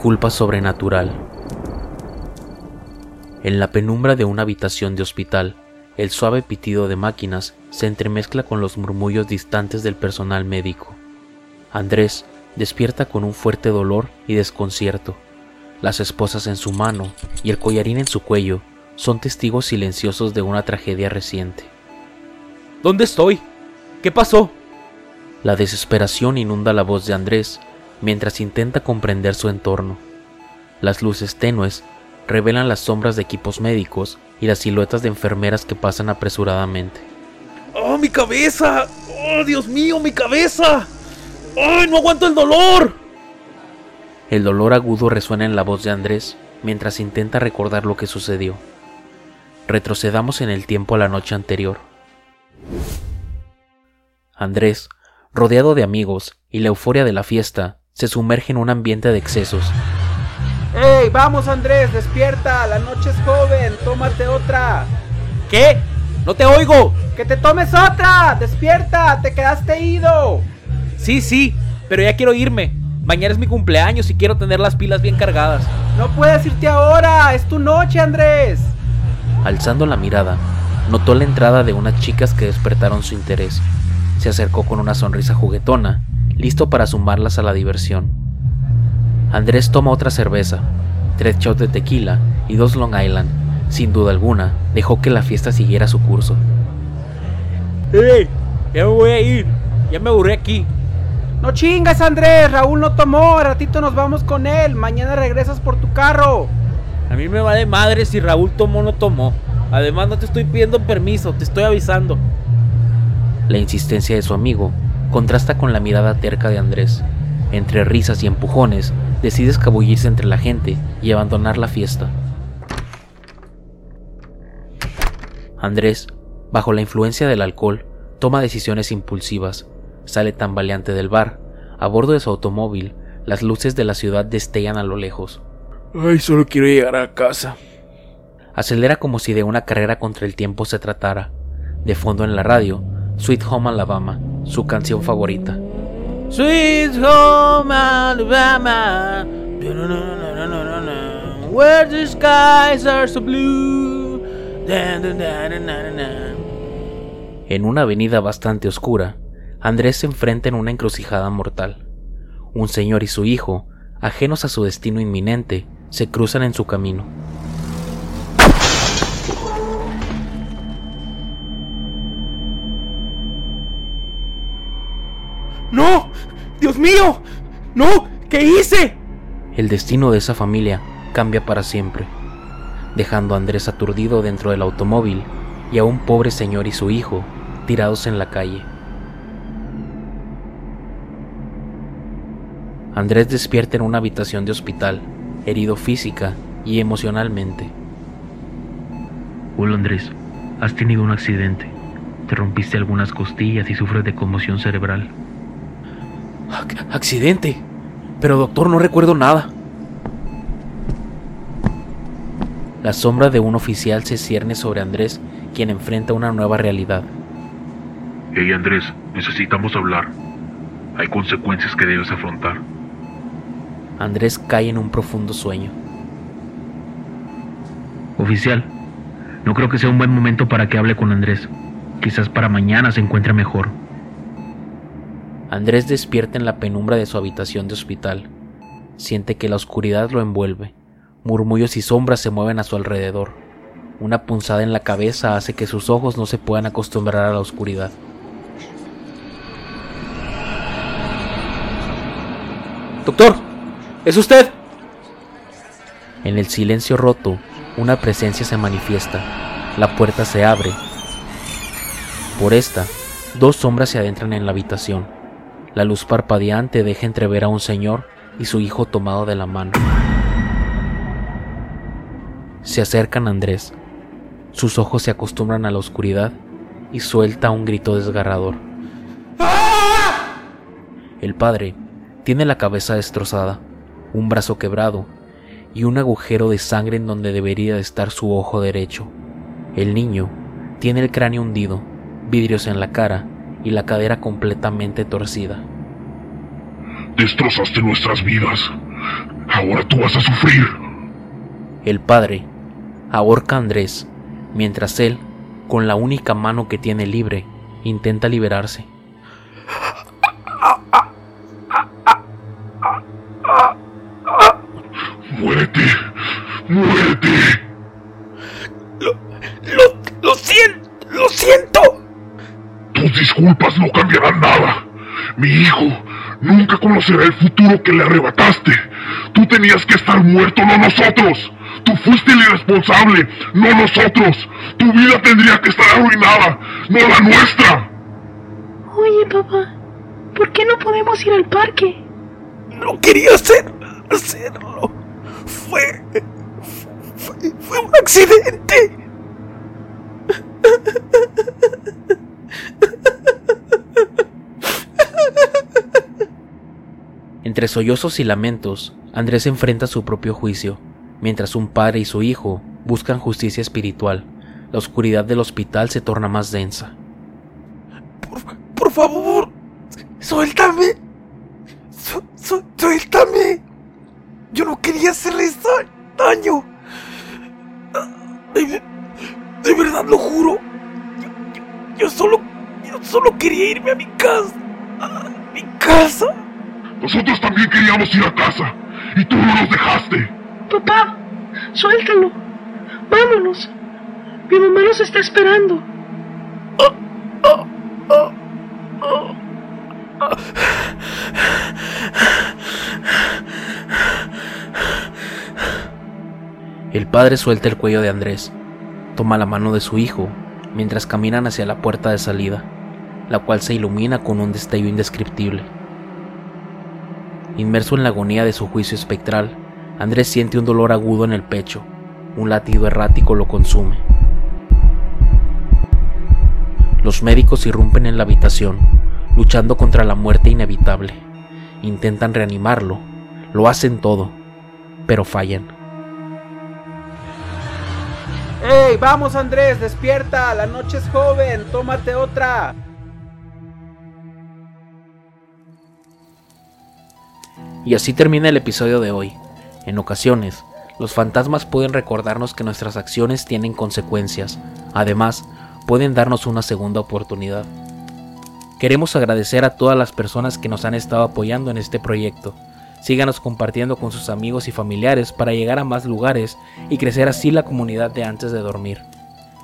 Culpa sobrenatural. En la penumbra de una habitación de hospital, el suave pitido de máquinas se entremezcla con los murmullos distantes del personal médico. Andrés despierta con un fuerte dolor y desconcierto. Las esposas en su mano y el collarín en su cuello son testigos silenciosos de una tragedia reciente. ¿Dónde estoy? ¿Qué pasó? La desesperación inunda la voz de Andrés mientras intenta comprender su entorno. Las luces tenues revelan las sombras de equipos médicos y las siluetas de enfermeras que pasan apresuradamente. ¡Oh, mi cabeza! ¡Oh, Dios mío, mi cabeza! ¡Ay, no aguanto el dolor! El dolor agudo resuena en la voz de Andrés mientras intenta recordar lo que sucedió. Retrocedamos en el tiempo a la noche anterior. Andrés, rodeado de amigos y la euforia de la fiesta, se sumerge en un ambiente de excesos. ¡Ey, vamos Andrés, despierta! La noche es joven, tómate otra. ¿Qué? No te oigo. ¡Que te tomes otra! ¡Despierta! ¡Te quedaste ido! Sí, sí, pero ya quiero irme. Mañana es mi cumpleaños y quiero tener las pilas bien cargadas. No puedes irte ahora, es tu noche, Andrés. Alzando la mirada, notó la entrada de unas chicas que despertaron su interés. Se acercó con una sonrisa juguetona listo para sumarlas a la diversión. Andrés toma otra cerveza, tres shots de tequila y dos Long Island. Sin duda alguna, dejó que la fiesta siguiera su curso. ¡Ey! Ya me voy a ir. Ya me aburrí aquí. No chingas, Andrés. Raúl no tomó. A ratito nos vamos con él. Mañana regresas por tu carro. A mí me vale madre si Raúl tomó o no tomó. Además, no te estoy pidiendo permiso, te estoy avisando. La insistencia de su amigo contrasta con la mirada terca de Andrés. Entre risas y empujones, decide escabullirse entre la gente y abandonar la fiesta. Andrés, bajo la influencia del alcohol, toma decisiones impulsivas, sale tambaleante del bar, a bordo de su automóvil, las luces de la ciudad destellan a lo lejos. Ay, solo quiero llegar a casa. Acelera como si de una carrera contra el tiempo se tratara. De fondo en la radio, Sweet Home Alabama, su canción favorita. Sweet Home Alabama, where the skies are so blue. En una avenida bastante oscura, Andrés se enfrenta en una encrucijada mortal. Un señor y su hijo, ajenos a su destino inminente, se cruzan en su camino. ¡No! ¡Dios mío! ¡No! ¿Qué hice? El destino de esa familia cambia para siempre, dejando a Andrés aturdido dentro del automóvil y a un pobre señor y su hijo tirados en la calle. Andrés despierta en una habitación de hospital, herido física y emocionalmente. Hola Andrés, has tenido un accidente. Te rompiste algunas costillas y sufres de conmoción cerebral. Accidente. Pero doctor, no recuerdo nada. La sombra de un oficial se cierne sobre Andrés, quien enfrenta una nueva realidad. Hey Andrés, necesitamos hablar. Hay consecuencias que debes afrontar. Andrés cae en un profundo sueño. Oficial, no creo que sea un buen momento para que hable con Andrés. Quizás para mañana se encuentre mejor. Andrés despierta en la penumbra de su habitación de hospital. siente que la oscuridad lo envuelve. Murmullos y sombras se mueven a su alrededor. Una punzada en la cabeza hace que sus ojos no se puedan acostumbrar a la oscuridad. Doctor, ¿es usted? En el silencio roto, una presencia se manifiesta. La puerta se abre. Por esta, dos sombras se adentran en la habitación. La luz parpadeante deja entrever a un señor y su hijo tomado de la mano. Se acercan a Andrés. Sus ojos se acostumbran a la oscuridad y suelta un grito desgarrador. El padre tiene la cabeza destrozada, un brazo quebrado y un agujero de sangre en donde debería de estar su ojo derecho. El niño tiene el cráneo hundido, vidrios en la cara y la cadera completamente torcida. Destrozaste nuestras vidas. Ahora tú vas a sufrir. El padre ahorca a Andrés, mientras él, con la única mano que tiene libre, intenta liberarse. Mi hijo nunca conocerá el futuro que le arrebataste. Tú tenías que estar muerto, no nosotros. Tú fuiste el irresponsable, no nosotros. Tu vida tendría que estar arruinada, no la nuestra. Oye, papá, ¿por qué no podemos ir al parque? No quería hacer, hacerlo. Fue, fue, fue un accidente. Entre sollozos y lamentos, Andrés enfrenta su propio juicio, mientras un padre y su hijo buscan justicia espiritual. La oscuridad del hospital se torna más densa. Por, por favor, suéltame. Su, su, suéltame. Yo no quería hacerles daño. De, verdad lo juro. Yo, yo, yo, solo, yo solo quería irme a mi casa. A mi casa. Nosotros también queríamos ir a casa y tú no nos dejaste. Papá, suéltalo. Vámonos. Mi mamá nos está esperando. Oh, oh, oh, oh, oh. El padre suelta el cuello de Andrés, toma la mano de su hijo mientras caminan hacia la puerta de salida, la cual se ilumina con un destello indescriptible. Inmerso en la agonía de su juicio espectral, Andrés siente un dolor agudo en el pecho, un latido errático lo consume. Los médicos irrumpen en la habitación, luchando contra la muerte inevitable. Intentan reanimarlo, lo hacen todo, pero fallan. ¡Ey, vamos Andrés, despierta! La noche es joven, tómate otra. Y así termina el episodio de hoy. En ocasiones, los fantasmas pueden recordarnos que nuestras acciones tienen consecuencias. Además, pueden darnos una segunda oportunidad. Queremos agradecer a todas las personas que nos han estado apoyando en este proyecto. Síganos compartiendo con sus amigos y familiares para llegar a más lugares y crecer así la comunidad de Antes de Dormir.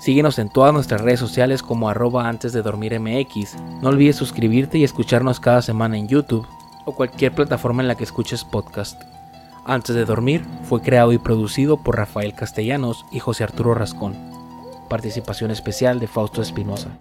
Síguenos en todas nuestras redes sociales como arroba antes de dormir MX. No olvides suscribirte y escucharnos cada semana en YouTube o cualquier plataforma en la que escuches podcast. Antes de dormir fue creado y producido por Rafael Castellanos y José Arturo Rascón. Participación especial de Fausto Espinosa.